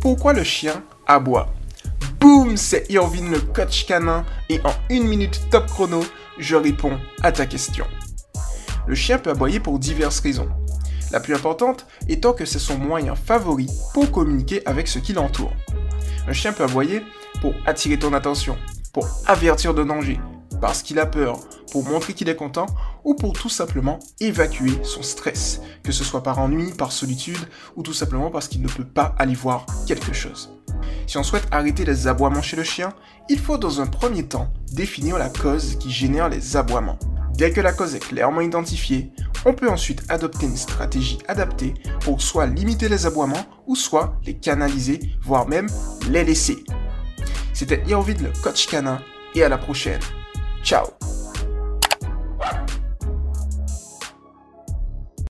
Pourquoi le chien aboie Boum, c'est Irvine le coach canin et en une minute top chrono, je réponds à ta question. Le chien peut aboyer pour diverses raisons. La plus importante étant que c'est son moyen favori pour communiquer avec ce qui l'entoure. Un chien peut aboyer pour attirer ton attention, pour avertir de danger, parce qu'il a peur, pour montrer qu'il est content ou pour tout simplement évacuer son stress, que ce soit par ennui, par solitude ou tout simplement parce qu'il ne peut pas aller voir quelque chose. Si on souhaite arrêter les aboiements chez le chien, il faut dans un premier temps définir la cause qui génère les aboiements. Dès que la cause est clairement identifiée, on peut ensuite adopter une stratégie adaptée pour soit limiter les aboiements ou soit les canaliser, voire même les laisser. C'était Irvid le coach canin et à la prochaine. Tchau!